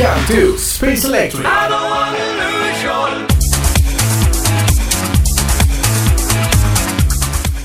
Welcome to Space Electric.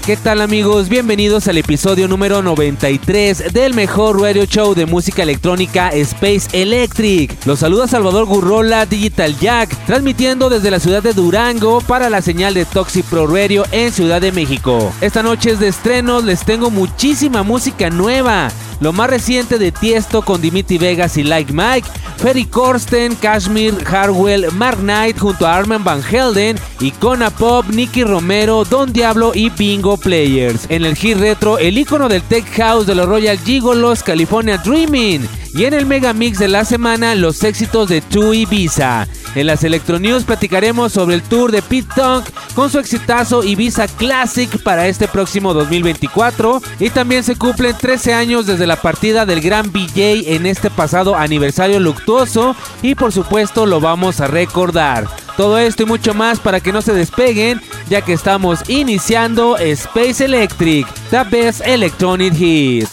¿Qué tal amigos? Bienvenidos al episodio número 93 del mejor radio show de música electrónica Space Electric. Los saluda Salvador Gurrola Digital Jack, transmitiendo desde la ciudad de Durango para la señal de Toxic Pro Radio en Ciudad de México. Esta noche es de estrenos, les tengo muchísima música nueva. Lo más reciente de Tiesto con Dimitri Vegas y Like Mike, Ferry Corsten, Kashmir, Harwell, Mark Knight junto a Armin Van Helden, Icona Pop, Nicky Romero, Don Diablo y Bingo Players. En el hit retro, el icono del Tech House de los Royal Gigolos, California Dreaming. Y en el Mega Mix de la semana, los éxitos de Tu Ibiza. En las Electronews platicaremos sobre el tour de Pete Tong con su exitazo Ibiza Classic para este próximo 2024. Y también se cumplen 13 años desde la partida del gran BJ en este pasado aniversario luctuoso. Y por supuesto lo vamos a recordar. Todo esto y mucho más para que no se despeguen, ya que estamos iniciando Space Electric, the best electronic hits.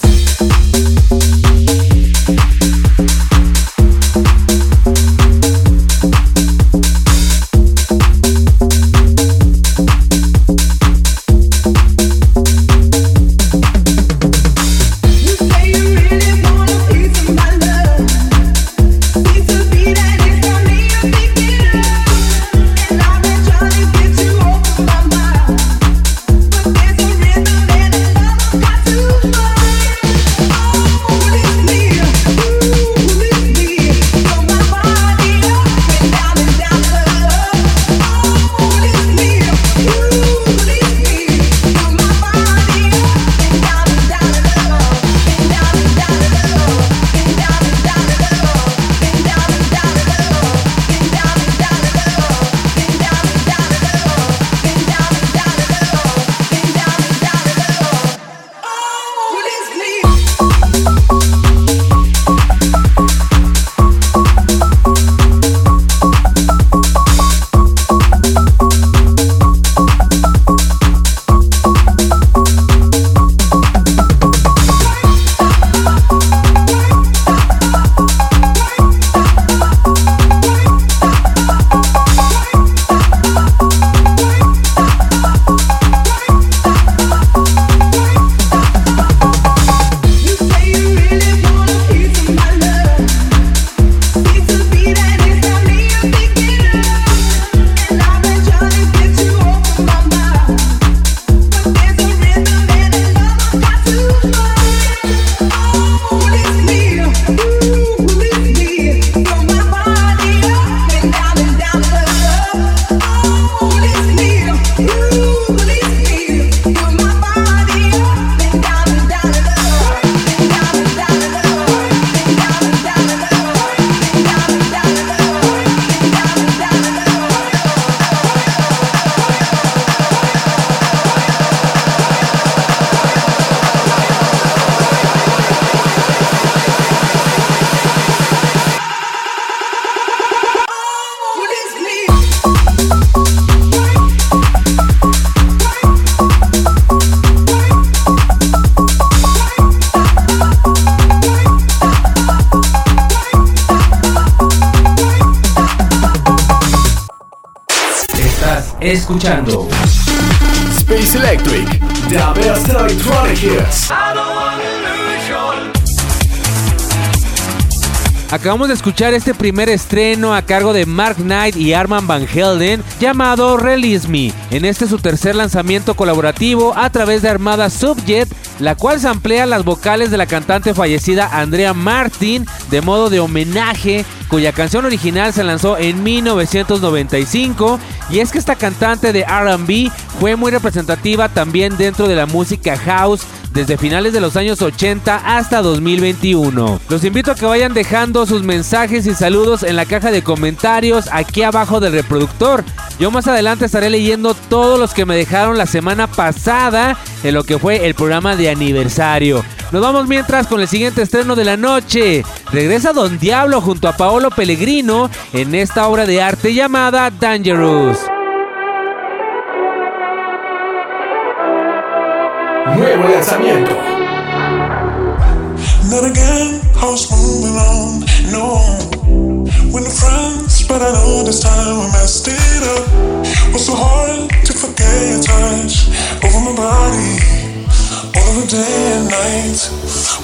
Acabamos de escuchar este primer estreno a cargo de Mark Knight y Arman Van Helden llamado Release Me. En este su tercer lanzamiento colaborativo a través de Armada Subjet, la cual se amplía las vocales de la cantante fallecida Andrea Martin de modo de homenaje, cuya canción original se lanzó en 1995. Y es que esta cantante de RB fue muy representativa también dentro de la música house desde finales de los años 80 hasta 2021. Los invito a que vayan dejando sus mensajes y saludos en la caja de comentarios aquí abajo del reproductor. Yo más adelante estaré leyendo todos los que me dejaron la semana pasada en lo que fue el programa de aniversario. Nos vamos mientras con el siguiente estreno de la noche. Regresa Don Diablo junto a Paolo Pellegrino en esta obra de arte llamada Dangerous. Nuevo lanzamiento. Not again, I was moving on, no. When the friends, but I know this time I messed it up. Was so hard to forget your touch over my body, over day and night.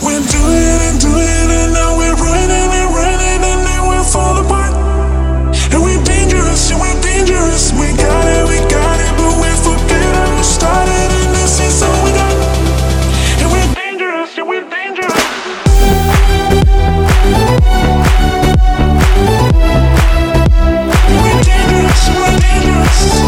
We're doing and doing, and now we're running and running, and then we'll fall apart. And we're dangerous, and we're dangerous. We got it, we got it, but we forget how we started, and this is all we got. And we're dangerous, and we're dangerous. We're dangerous, we're dangerous.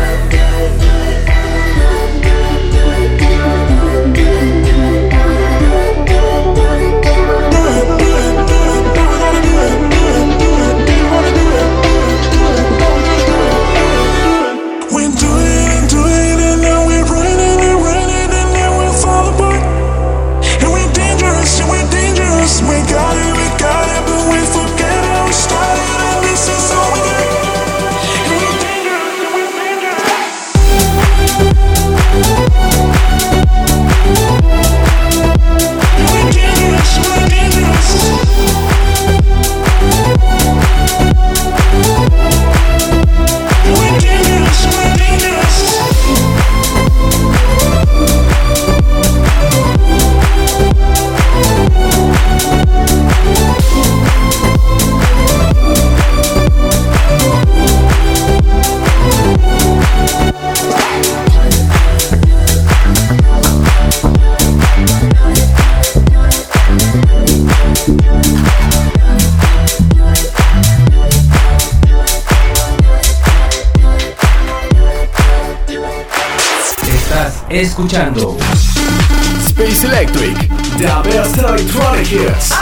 escuchando Space Electric. The best electronic hits.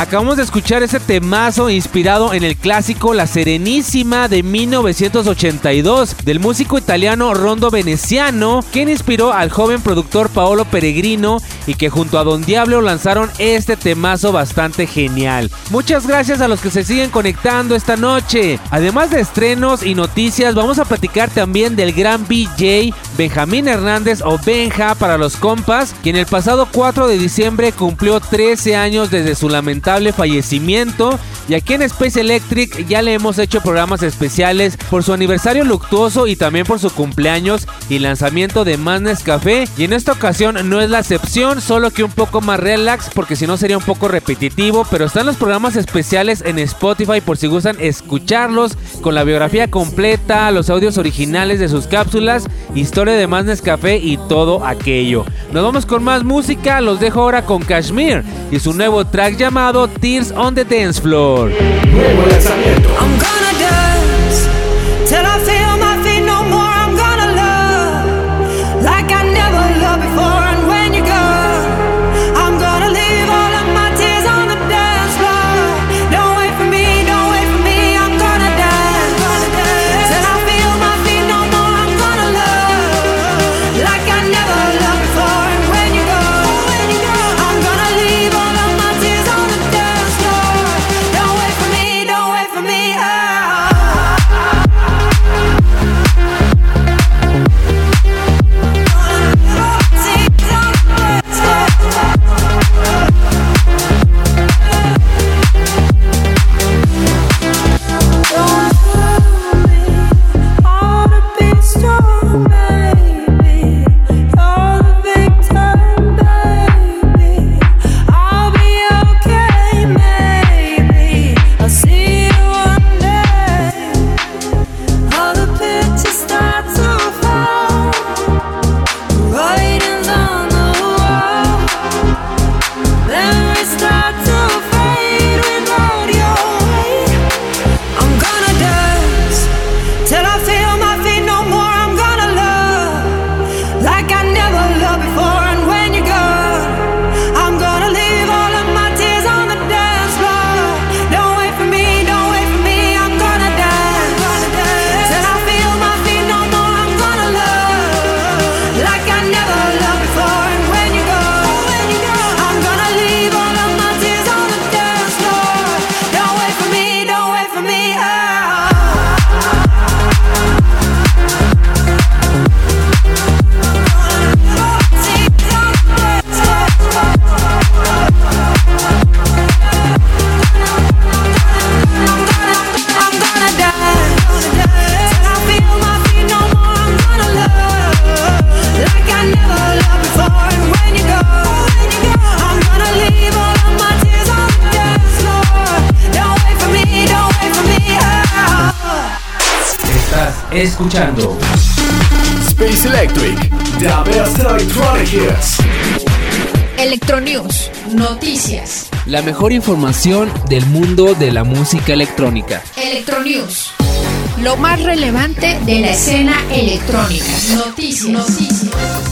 Acabamos de escuchar ese temazo inspirado en el clásico La Serenísima de 1982 del músico italiano Rondo Veneciano, quien inspiró al joven productor Paolo Peregrino y que junto a Don Diablo lanzaron este temazo bastante genial. Muchas gracias a los que se siguen conectando esta noche. Además de estrenos y noticias, vamos a platicar también del gran BJ Benjamín Hernández o Benja para los compas, quien el pasado 4 de diciembre cumplió 13 años desde su lamentable fallecimiento y aquí en Space Electric ya le hemos hecho programas especiales por su aniversario luctuoso y también por su cumpleaños y lanzamiento de Madness Café y en esta ocasión no es la excepción, solo que un poco más relax porque si no sería un poco repetitivo, pero están los programas especiales en Spotify por si gustan escucharlos con la biografía completa, los audios originales de sus cápsulas, historia de Madness Café y todo aquello. Nos vamos con más música, los dejo ahora con Kashmir y su nuevo track llamado Tears on the Dance Floor. Nuevo lanzamiento. La mejor información del mundo de la música electrónica. Electronews, lo más relevante de la escena electrónica. Noticias. noticias.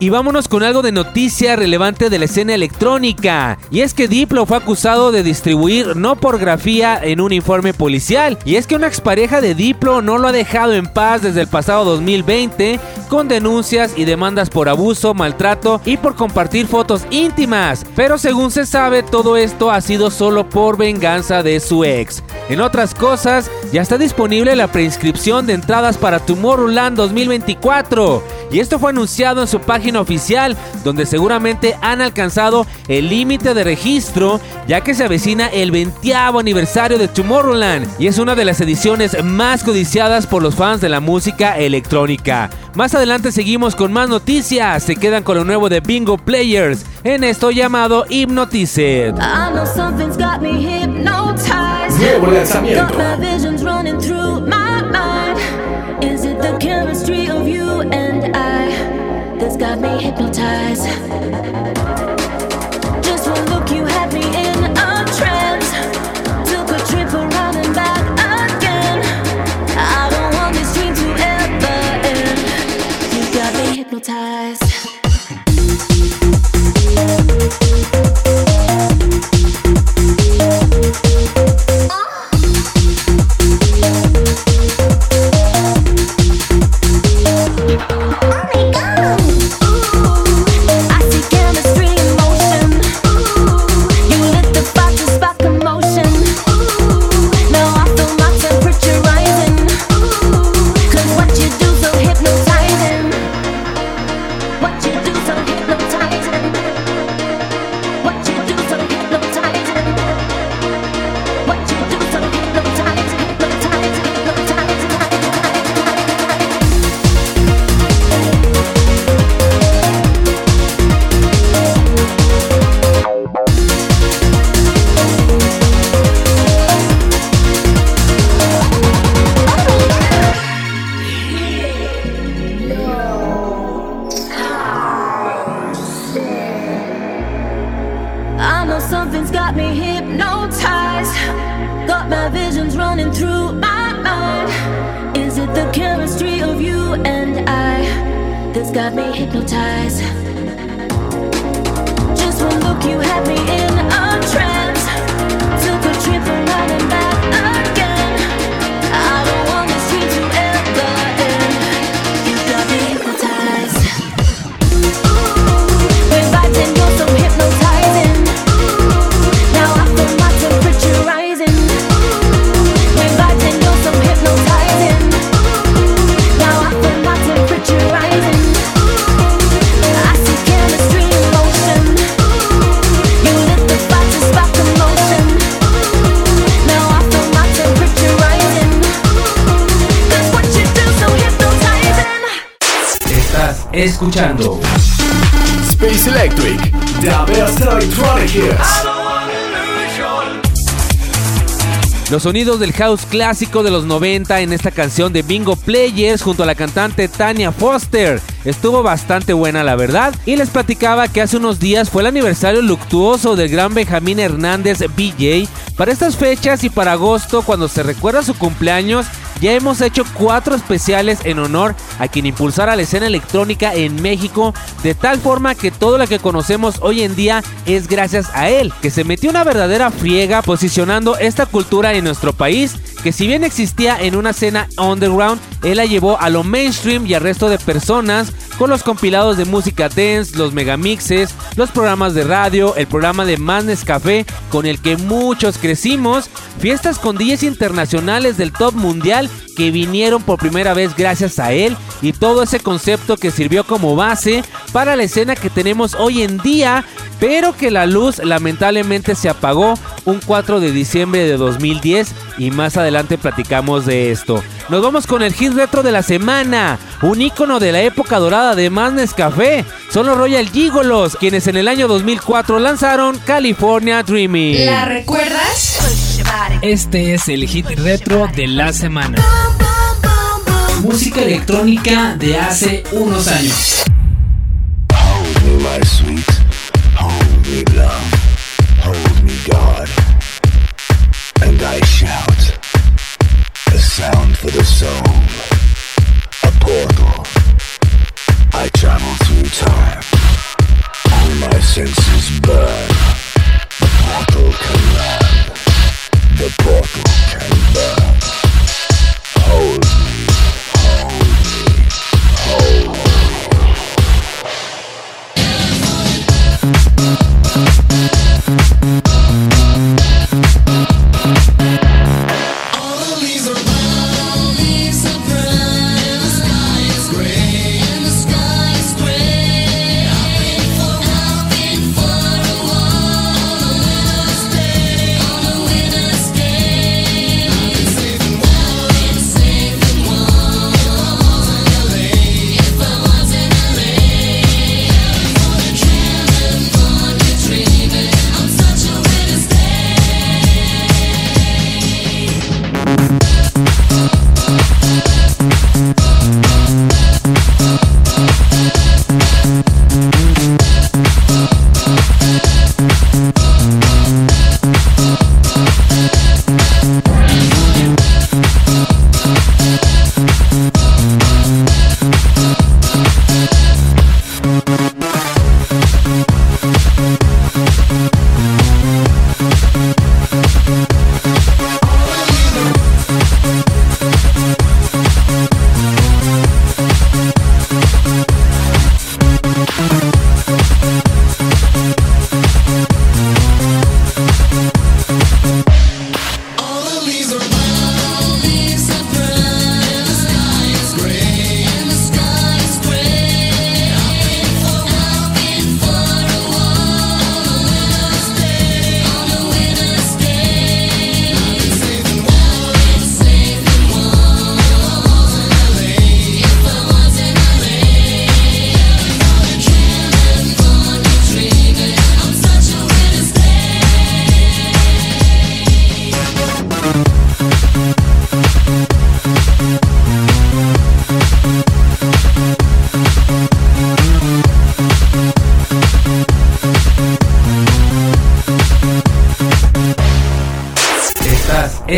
Y vámonos con algo de noticia relevante de la escena electrónica. Y es que Diplo fue acusado de distribuir no pornografía en un informe policial. Y es que una expareja de Diplo no lo ha dejado en paz desde el pasado 2020 con denuncias y demandas por abuso, maltrato y por compartir fotos íntimas. Pero según se sabe, todo esto ha sido solo por venganza de su ex. En otras cosas, ya está disponible la preinscripción de entradas para Tomorrowland 2024. Y esto fue anunciado en su página oficial, donde seguramente han alcanzado el límite de registro, ya que se avecina el 20 aniversario de Tomorrowland y es una de las ediciones más codiciadas por los fans de la música electrónica. Más adelante seguimos con más noticias, se quedan con lo nuevo de Bingo Players en esto llamado Hypnotized. Nuevo lanzamiento. got me hypnotized. Sonidos del house clásico de los 90 en esta canción de Bingo Players junto a la cantante Tania Foster. Estuvo bastante buena la verdad y les platicaba que hace unos días fue el aniversario luctuoso del gran Benjamín Hernández BJ. Para estas fechas y para agosto cuando se recuerda su cumpleaños ya hemos hecho cuatro especiales en honor a quien impulsara la escena electrónica en México, de tal forma que todo lo que conocemos hoy en día es gracias a él, que se metió una verdadera friega posicionando esta cultura en nuestro país, que si bien existía en una escena underground, él la llevó a lo mainstream y al resto de personas con los compilados de música dance, los megamixes, los programas de radio, el programa de Madness Café con el que muchos crecimos, fiestas con DJs internacionales del top mundial que vinieron por primera vez gracias a él y todo ese concepto que sirvió como base para la escena que tenemos hoy en día, pero que la luz lamentablemente se apagó un 4 de diciembre de 2010 y más adelante platicamos de esto. Nos vamos con el hit retro de la semana, un icono de la época dorada de Madness Café. Son los Royal Gigolos, quienes en el año 2004 lanzaron California Dreaming. ¿La recuerdas? Este es el hit retro de la semana. Música electrónica de hace unos años. Hold me, my sweet. Hold me, love. Hold me, God. And I shout. A sound for the soul. Travel through time. All my senses burn. The portal can run. The portal can burn.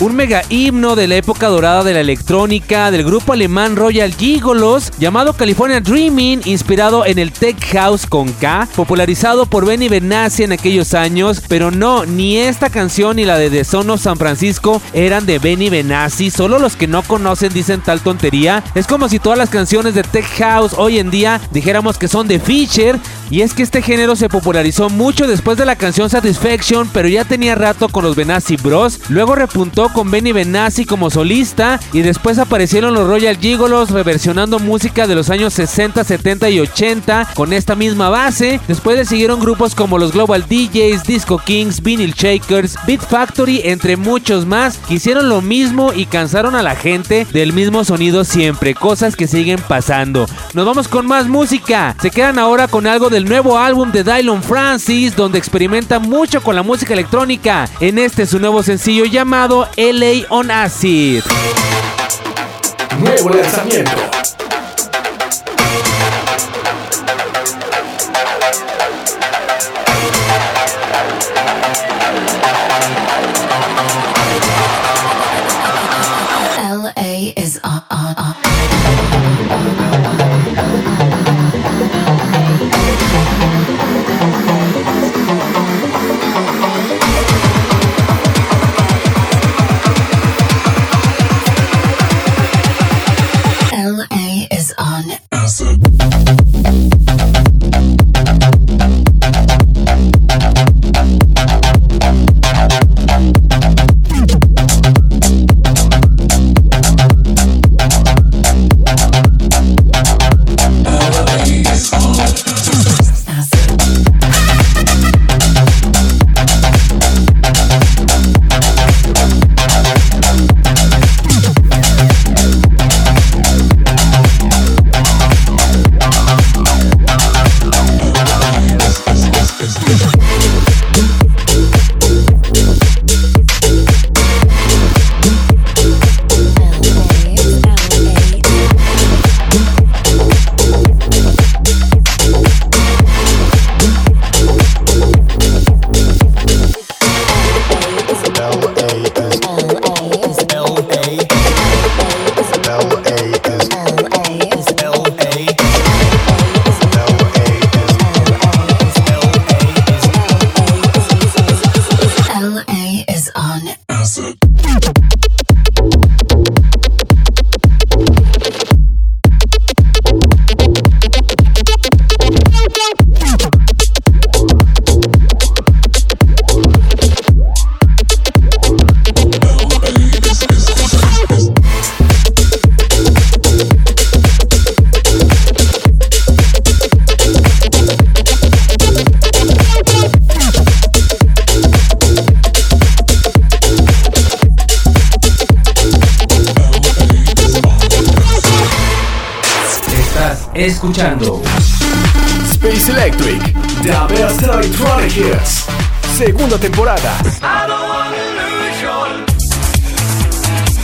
Un mega himno de la época dorada de la electrónica del grupo alemán Royal Gigolos llamado California Dreaming, inspirado en el Tech House con K, popularizado por Benny Benassi en aquellos años, pero no, ni esta canción ni la de The Son of San Francisco eran de Benny Benassi, solo los que no conocen dicen tal tontería. Es como si todas las canciones de Tech House hoy en día dijéramos que son de Fisher, y es que este género se popularizó mucho después de la canción Satisfaction, pero ya tenía rato con los Benassi Bros. Luego repuntó con Benny Benassi como solista y después aparecieron los Royal Gigolos reversionando música de los años 60, 70 y 80 con esta misma base. Después le siguieron grupos como los Global DJs, Disco Kings, Vinyl Shakers, Beat Factory, entre muchos más, que hicieron lo mismo y cansaron a la gente del mismo sonido siempre, cosas que siguen pasando. Nos vamos con más música. Se quedan ahora con algo del nuevo álbum de Dylon Francis, donde experimenta mucho con la música electrónica. En este su nuevo sencillo llamado LA on Acid. Nuevo lanzamiento. Escuchando Space Electric, The Best Electronic Hits. Segunda temporada.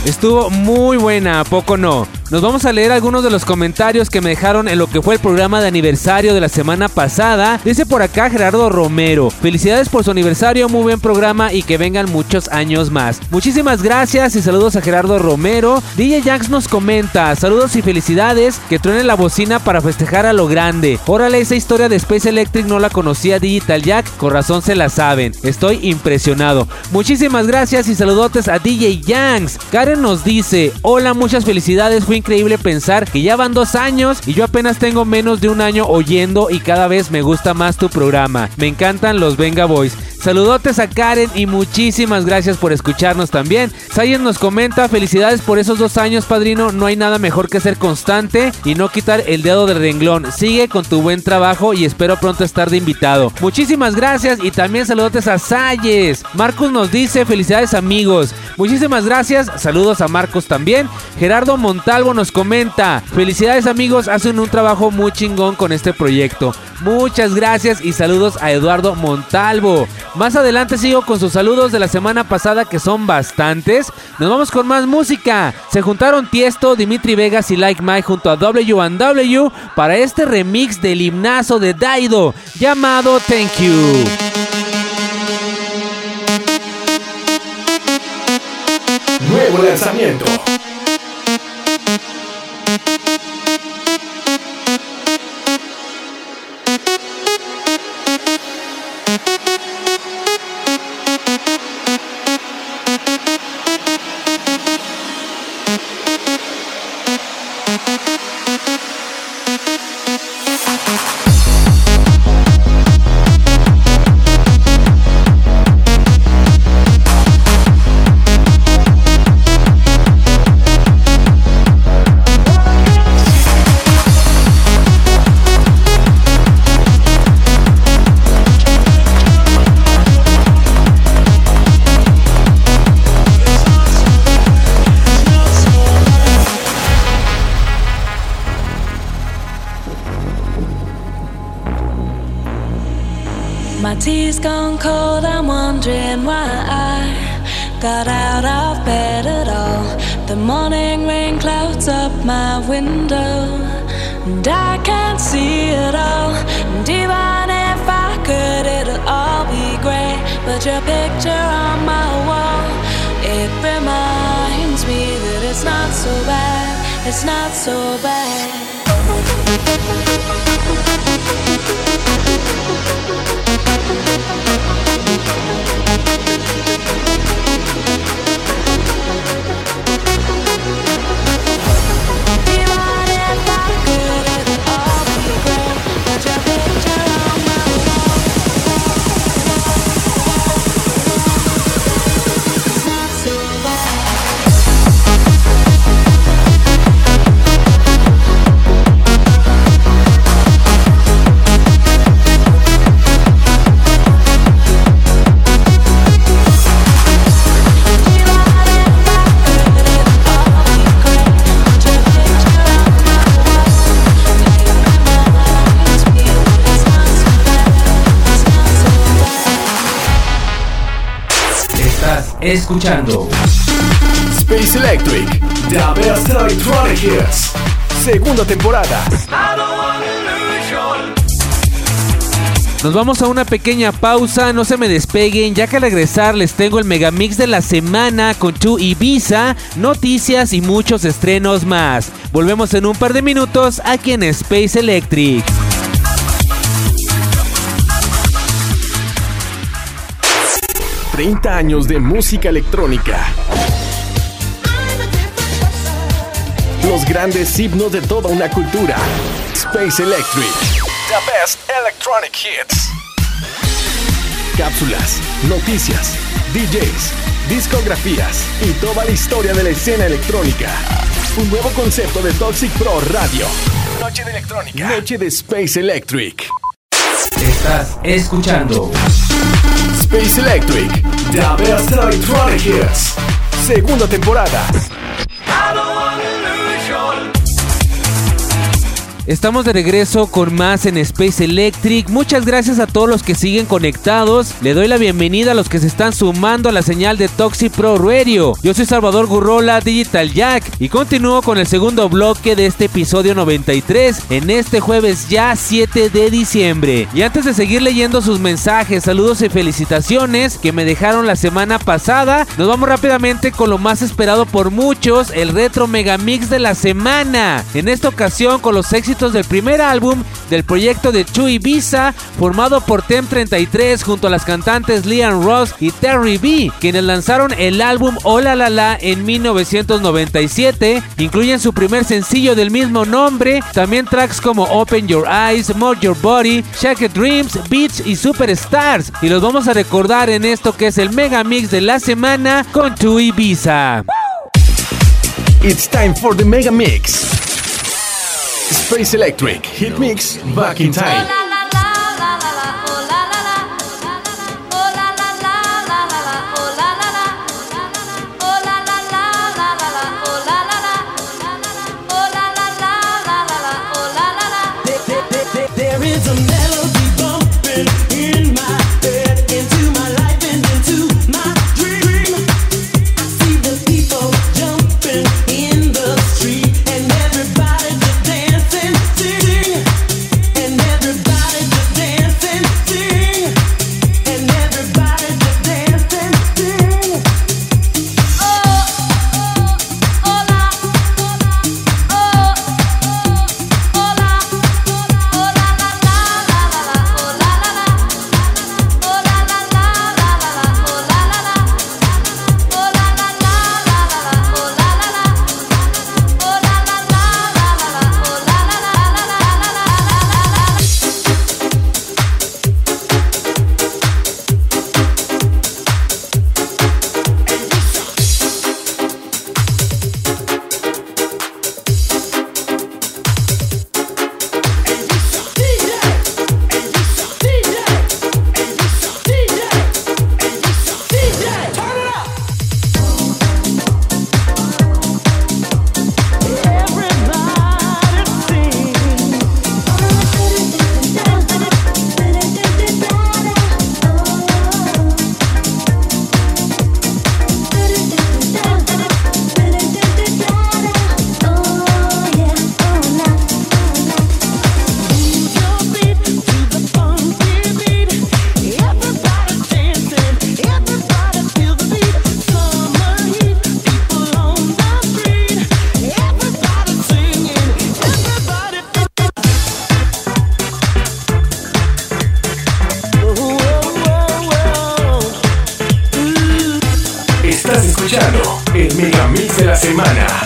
Estuvo muy buena, ¿a poco no? Nos vamos a leer algunos de los comentarios que me dejaron en lo que fue el programa de aniversario de la semana pasada. Dice por acá Gerardo Romero. Felicidades por su aniversario, muy buen programa y que vengan muchos años más. Muchísimas gracias y saludos a Gerardo Romero. DJ Jax nos comenta, saludos y felicidades, que truene la bocina para festejar a lo grande. Órale, esa historia de Space Electric no la conocía Digital Jack, con razón se la saben. Estoy impresionado. Muchísimas gracias y saludotes a DJ Yanks. Karen nos dice, hola, muchas felicidades, increíble pensar que ya van dos años y yo apenas tengo menos de un año oyendo y cada vez me gusta más tu programa. Me encantan los Venga Boys. Saludotes a Karen y muchísimas gracias por escucharnos también. Sayen nos comenta, felicidades por esos dos años, padrino. No hay nada mejor que ser constante y no quitar el dedo del renglón. Sigue con tu buen trabajo y espero pronto estar de invitado. Muchísimas gracias y también saludotes a Sayes. Marcus nos dice, felicidades amigos. Muchísimas gracias, saludos a Marcos también. Gerardo Montalvo nos comenta, felicidades amigos, hacen un trabajo muy chingón con este proyecto. Muchas gracias y saludos a Eduardo Montalvo. Más adelante sigo con sus saludos de la semana pasada que son bastantes. Nos vamos con más música. Se juntaron Tiesto, Dimitri Vegas y Like Mike junto a W&W para este remix del himnazo de Daido llamado Thank You. Nuevo lanzamiento. Window, and I can't see it all. And even if I could, it'll all be grey. But your picture on my wall, it reminds me that it's not so bad, it's not so bad. Escuchando Space Electric, The Best Electronic Hits. Segunda temporada. Nos vamos a una pequeña pausa, no se me despeguen, ya que al regresar les tengo el megamix de la semana con Chu Ibiza, noticias y muchos estrenos más. Volvemos en un par de minutos aquí en Space Electric. ...30 años de música electrónica. Los grandes himnos de toda una cultura. Space Electric. The best electronic hits. Cápsulas, noticias, DJs, discografías y toda la historia de la escena electrónica. Un nuevo concepto de Toxic Pro Radio. Noche de electrónica. Noche de Space Electric. Estás escuchando Space Electric. The best electronic hits. Segunda temporada. Estamos de regreso con más en Space Electric. Muchas gracias a todos los que siguen conectados. Le doy la bienvenida a los que se están sumando a la señal de Toxic Pro Radio. Yo soy Salvador Gurrola, Digital Jack, y continúo con el segundo bloque de este episodio 93 en este jueves ya 7 de diciembre. Y antes de seguir leyendo sus mensajes, saludos y felicitaciones que me dejaron la semana pasada, nos vamos rápidamente con lo más esperado por muchos, el Retro Megamix de la semana. En esta ocasión con los éxitos del primer álbum del proyecto de Chu Ibiza, formado por Tem 33 junto a las cantantes Liam Ross y Terry B, quienes lanzaron el álbum Hola La La en 1997. Incluyen su primer sencillo del mismo nombre, también tracks como Open Your Eyes, More Your Body, Shake Dreams, Beats y Superstars. Y los vamos a recordar en esto que es el mega mix de la semana con Chu Ibiza. It's time for the mega mix. Space Electric Hit Mix Back in Time. De la semana.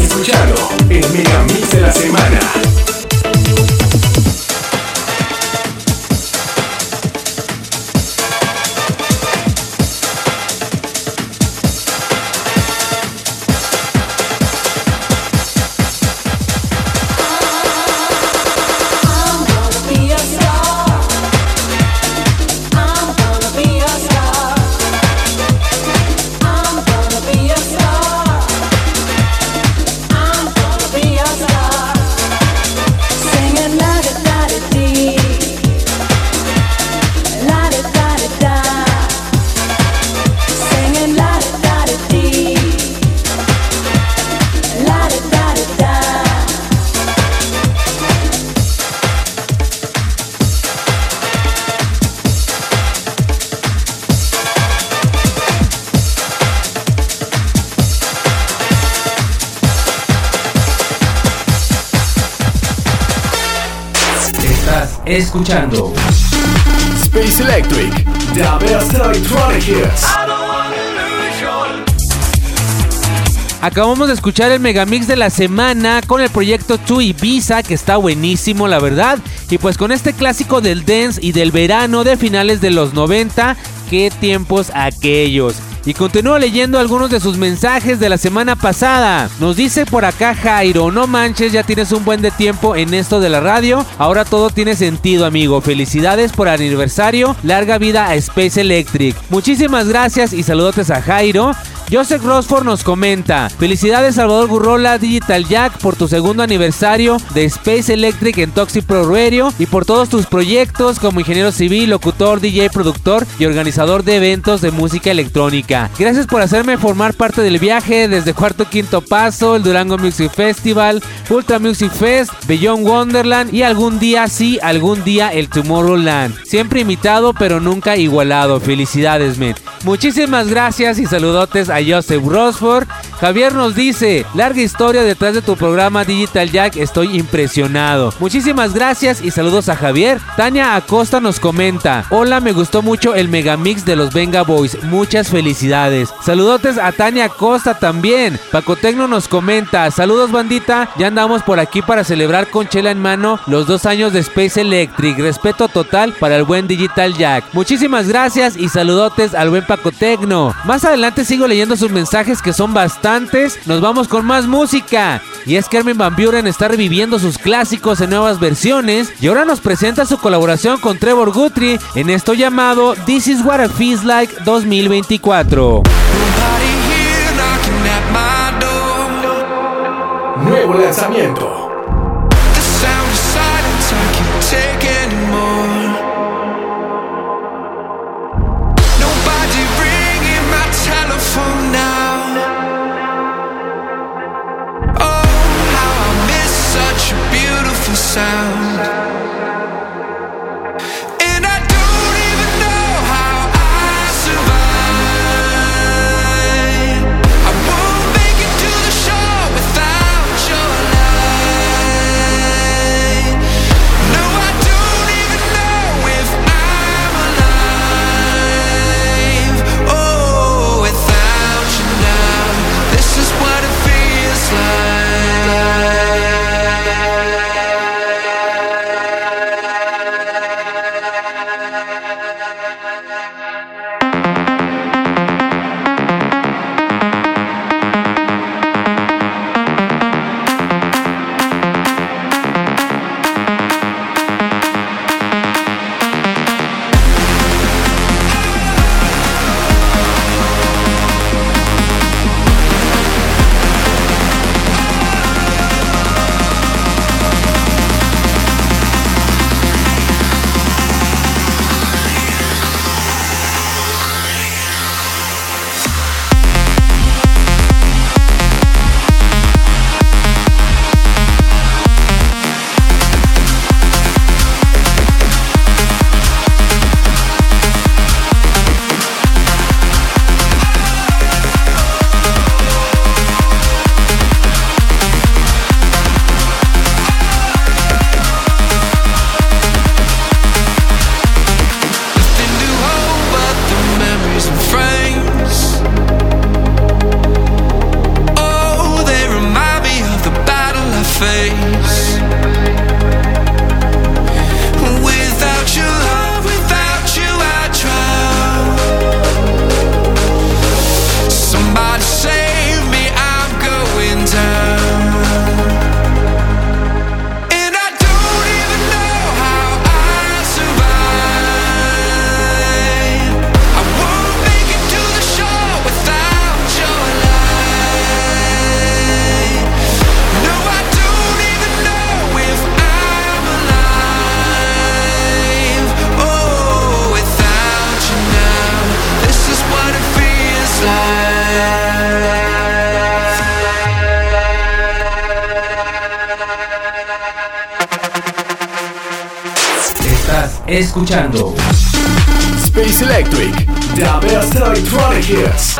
Estás escuchando el mega de la semana. Escuchando Space Electric, the best electronic hits. Acabamos de escuchar el megamix de la semana con el proyecto 2 Ibiza, que está buenísimo, la verdad. Y pues con este clásico del dance y del verano de finales de los 90, qué tiempos aquellos. Y continúo leyendo algunos de sus mensajes de la semana pasada. Nos dice por acá Jairo, no manches, ya tienes un buen de tiempo en esto de la radio. Ahora todo tiene sentido, amigo. Felicidades por aniversario. Larga vida a Space Electric. Muchísimas gracias y saludotes a Jairo. Joseph Rosford nos comenta, felicidades Salvador Gurrola Digital Jack por tu segundo aniversario de Space Electric en Toxic Pro Radio y por todos tus proyectos como ingeniero civil, locutor, DJ, productor y organizador de eventos de música electrónica. Gracias por hacerme formar parte del viaje desde Cuarto Quinto Paso, el Durango Music Festival, Ultra Music Fest, Beyond Wonderland y algún día sí, algún día el Tomorrowland. Siempre imitado pero nunca igualado. Felicidades, men. Muchísimas gracias y saludotes a Joseph Rosford. Javier nos dice, larga historia detrás de tu programa Digital Jack, estoy impresionado. Muchísimas gracias y saludos a Javier. Tania Acosta nos comenta, hola, me gustó mucho el megamix de los Venga Boys, muchas felicidades. Saludotes a Tania Acosta también. Paco Tecno nos comenta, saludos bandita, ya andamos por aquí para celebrar con chela en mano los dos años de Space Electric. Respeto total para el buen Digital Jack. Muchísimas gracias y saludotes al buen Paco Tecno. Más adelante sigo leyendo sus mensajes que son bastantes. Nos vamos con más música. Y es que Armin Van Buren está reviviendo sus clásicos en nuevas versiones y ahora nos presenta su colaboración con Trevor Guthrie en esto llamado This is What It Feels Like 2024. Nuevo lanzamiento. Escuchando Space Electric, the best electronic hits.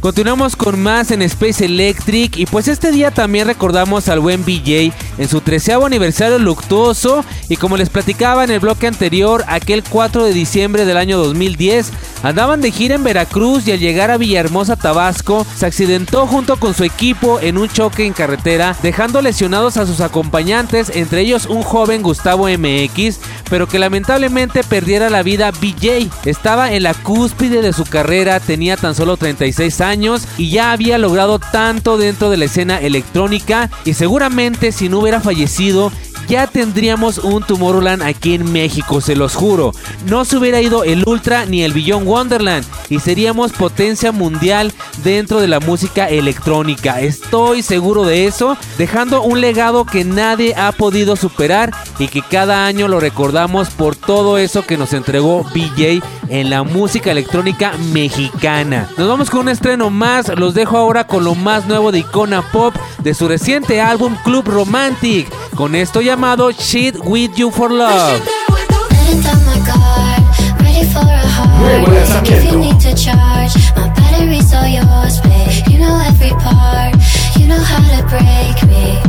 Continuamos con más en Space Electric y pues este día también recordamos al buen BJ en su treceavo aniversario luctuoso y como les platicaba en el bloque anterior, aquel 4 de diciembre del año 2010 andaban de gira en Veracruz y al llegar a Villahermosa, Tabasco, se accidentó junto con su equipo en un choque en carretera, dejando lesionados a sus acompañantes, entre ellos un joven Gustavo MX, pero que lamentablemente perdiera la vida BJ. Estaba en la cúspide de su carrera, tenía tan solo 36 años y ya había logrado tanto dentro de la escena electrónica y seguramente si no hubiera fallecido ya tendríamos un Tomorrowland aquí en México, se los juro. No se hubiera ido el Ultra ni el Beyond Wonderland y seríamos potencia mundial dentro de la música electrónica. Estoy seguro de eso, dejando un legado que nadie ha podido superar y que cada año lo recordamos por todo eso que nos entregó BJ en la música electrónica mexicana. Nos vamos con un estreno más, los dejo ahora con lo más nuevo de Icona Pop de su reciente álbum Club Romantic, con esto llamado Shit With You For Love. Nuevo lanzamiento. Letting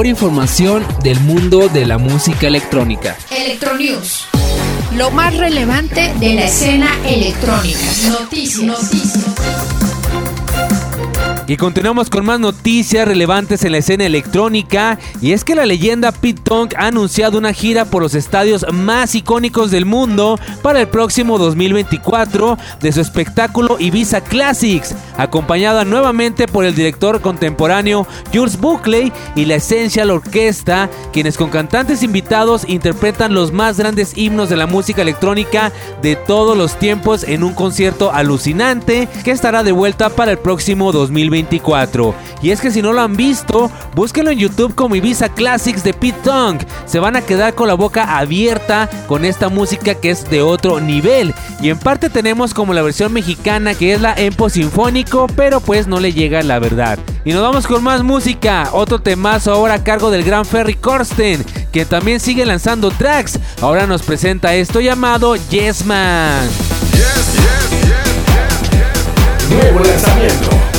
mejor información del mundo de la música electrónica. Electronews, lo más relevante de la escena electrónica. Noticias, noticias. Y continuamos con más noticias relevantes en la escena electrónica. Y es que la leyenda Pete Tong ha anunciado una gira por los estadios más icónicos del mundo para el próximo 2024 de su espectáculo Ibiza Classics, acompañada nuevamente por el director contemporáneo Jules Buckley y la Essential Orquesta, quienes con cantantes invitados interpretan los más grandes himnos de la música electrónica de todos los tiempos en un concierto alucinante que estará de vuelta para el próximo 2024. Y es que si no lo han visto, búsquenlo en YouTube como Ibiza Classics de Pete Tong. Se van a quedar con la boca abierta con esta música que es de otro nivel. Y en parte tenemos como la versión mexicana que es la Empo Sinfónico, pero pues no le llega la verdad. Y nos vamos con más música, otro temazo ahora a cargo del gran Ferry Corsten, que también sigue lanzando tracks. Ahora nos presenta esto llamado Yes Man. Nuevo lanzamiento.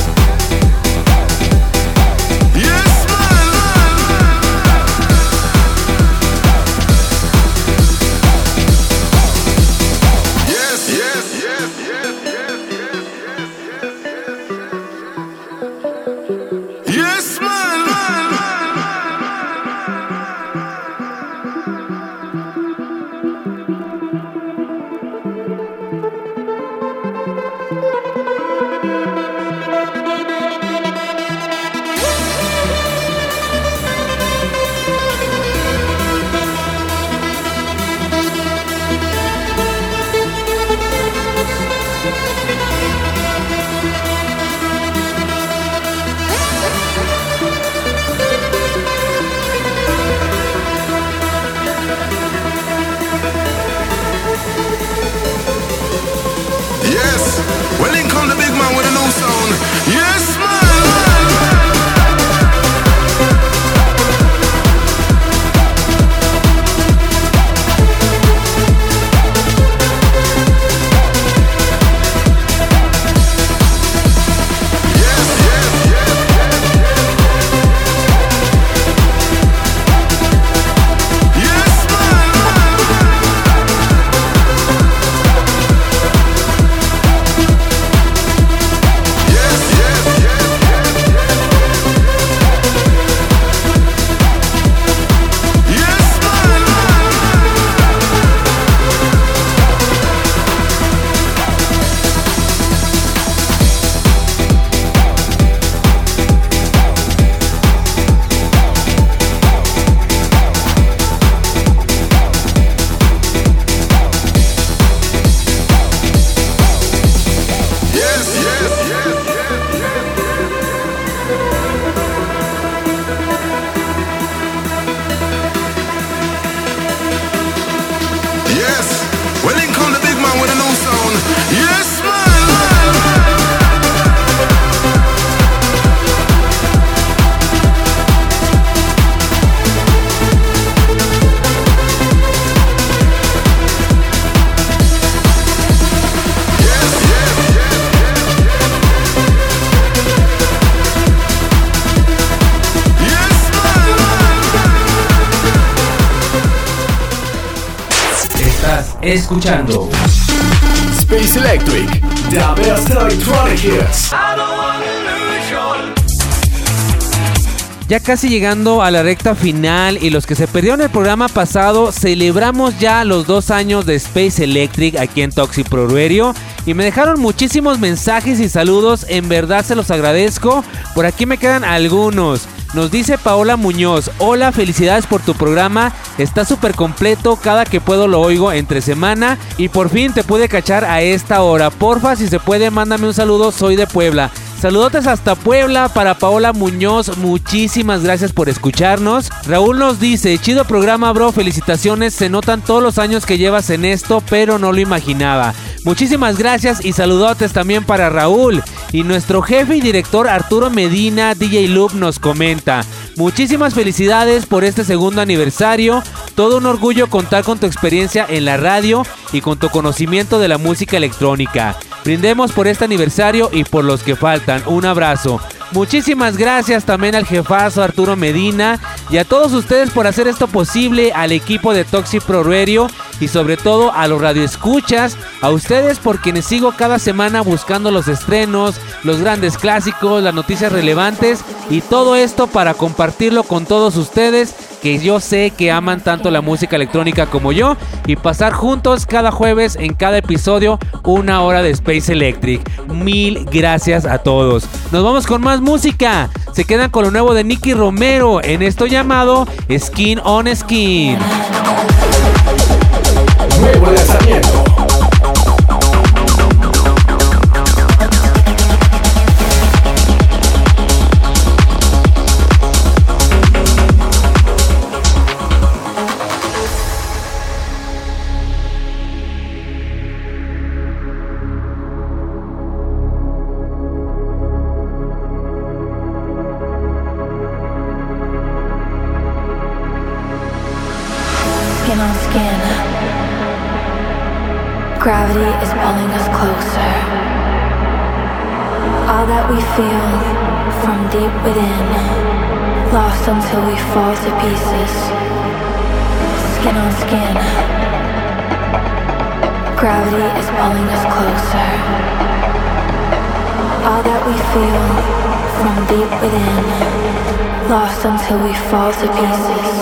Escuchando Space Electric, the best electronic hits. Ya casi llegando a la recta final y los que se perdieron el programa pasado, celebramos ya los dos años de Space Electric aquí en Toxic Pro Radio y me dejaron muchísimos mensajes y saludos, en verdad se los agradezco. Por aquí me quedan algunos. Nos dice Paola Muñoz, hola, felicidades por tu programa, está súper completo, cada que puedo lo oigo entre semana y por fin te pude cachar a esta hora. Porfa, si se puede, mándame un saludo, soy de Puebla. Saludotes hasta Puebla para Paola Muñoz, muchísimas gracias por escucharnos. Raúl nos dice, chido programa bro, felicitaciones, se notan todos los años que llevas en esto, pero no lo imaginaba. Muchísimas gracias y saludotes también para Raúl. Y nuestro jefe y director Arturo Medina, DJ Loop, nos comenta, muchísimas felicidades por este segundo aniversario, todo un orgullo contar con tu experiencia en la radio y con tu conocimiento de la música electrónica. Brindemos por este aniversario y por los que faltan. Un abrazo. Muchísimas gracias también al jefazo Arturo Medina y a todos ustedes por hacer esto posible, al equipo de Toxic Pro y sobre todo a los radioescuchas, a ustedes por quienes sigo cada semana buscando los estrenos, los grandes clásicos, las noticias relevantes y todo esto para compartirlo con todos ustedes que yo sé que aman tanto la música electrónica como yo y pasar juntos cada jueves en cada episodio una hora de Space Electric. Mil gracias a todos. Nos vamos con más música. Se quedan con lo nuevo de Nicky Romero en esto llamado Skin on Skin. Nuevo lanzamiento. Gravity is pulling us closer. All that we feel from deep within, lost until we fall to pieces. Skin on skin. Gravity is pulling us closer. All that we feel from deep within, lost until we fall to pieces.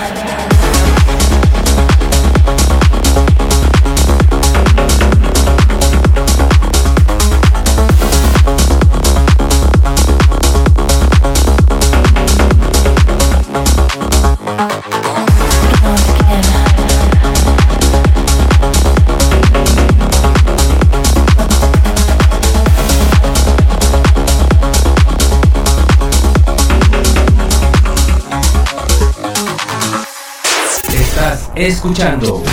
escuchando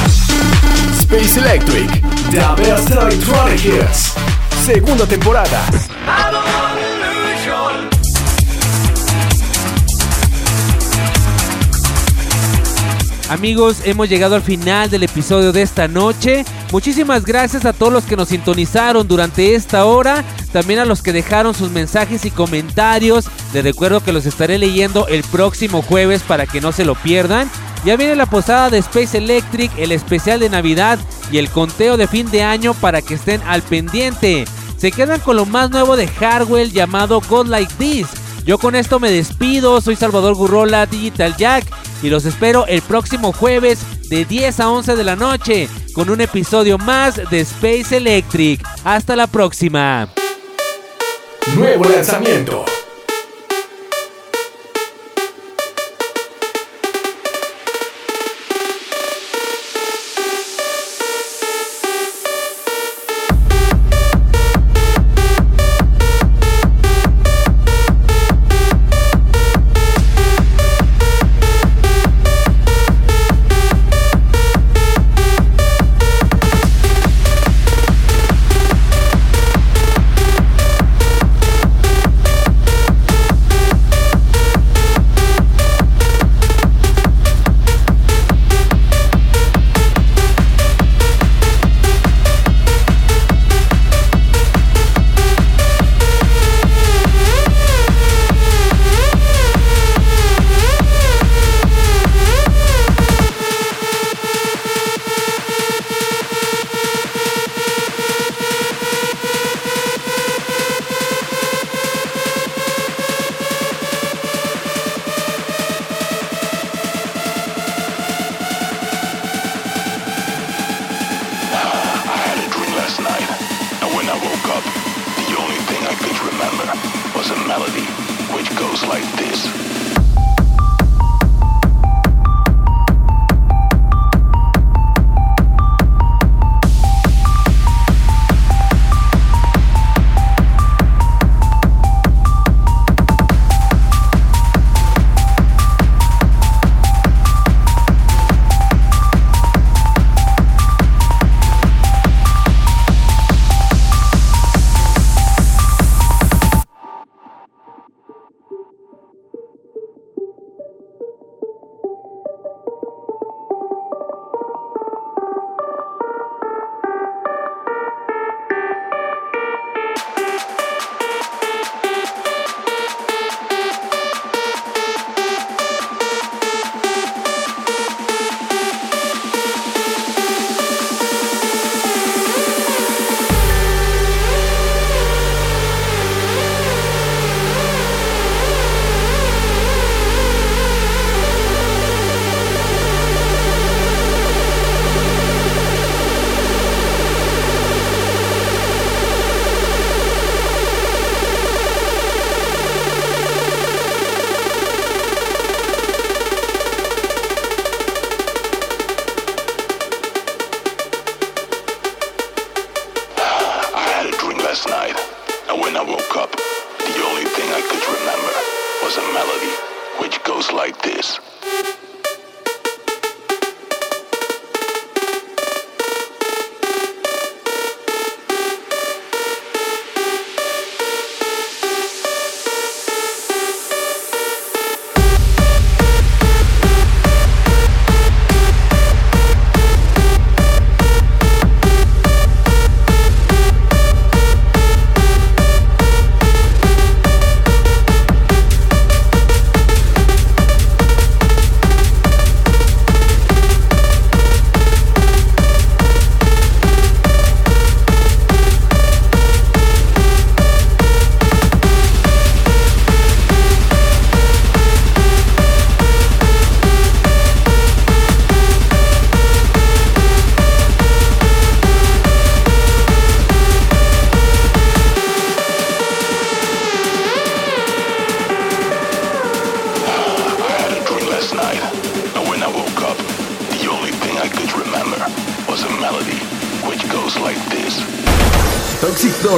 Space Electric, the best electronic hits. Segunda temporada. Amigos, hemos llegado al final del episodio de esta noche. Muchísimas gracias a todos los que nos sintonizaron durante esta hora. También a los que dejaron sus mensajes y comentarios. Les recuerdo que los estaré leyendo el próximo jueves para que no se lo pierdan. Ya viene la posada de Space Electric, el especial de Navidad y el conteo de fin de año para que estén al pendiente. Se quedan con lo más nuevo de Hardwell llamado God Like This. Yo con esto me despido, soy Salvador Gurrola, Digital Jack, y los espero el próximo jueves de 10 a 11 de la noche con un episodio más de Space Electric. Hasta la próxima. Nuevo lanzamiento.